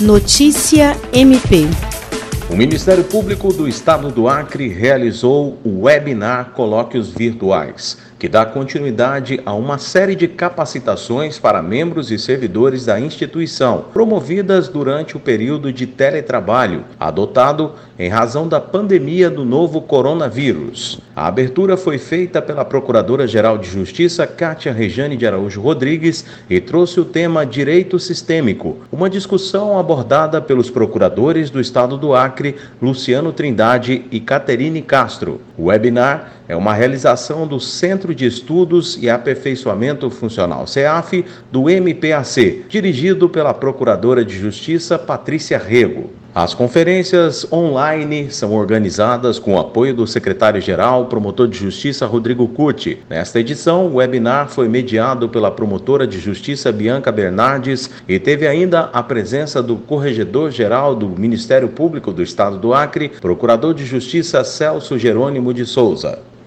Notícia MP. O Ministério Público do Estado do Acre realizou o webinar Colóquios Virtuais que dá continuidade a uma série de capacitações para membros e servidores da instituição, promovidas durante o período de teletrabalho, adotado em razão da pandemia do novo coronavírus. A abertura foi feita pela Procuradora-Geral de Justiça, Cátia Rejane de Araújo Rodrigues, e trouxe o tema Direito Sistêmico, uma discussão abordada pelos procuradores do Estado do Acre, Luciano Trindade e Caterine Castro. O webinar é uma realização do Centro de Estudos e Aperfeiçoamento Funcional, CEAF, do MPAC, dirigido pela Procuradora de Justiça Patrícia Rego. As conferências online são organizadas com o apoio do secretário-geral, promotor de justiça Rodrigo Curti. Nesta edição, o webinar foi mediado pela promotora de justiça Bianca Bernardes e teve ainda a presença do corregedor-geral do Ministério Público do Estado do Acre, procurador de justiça Celso Jerônimo de Souza.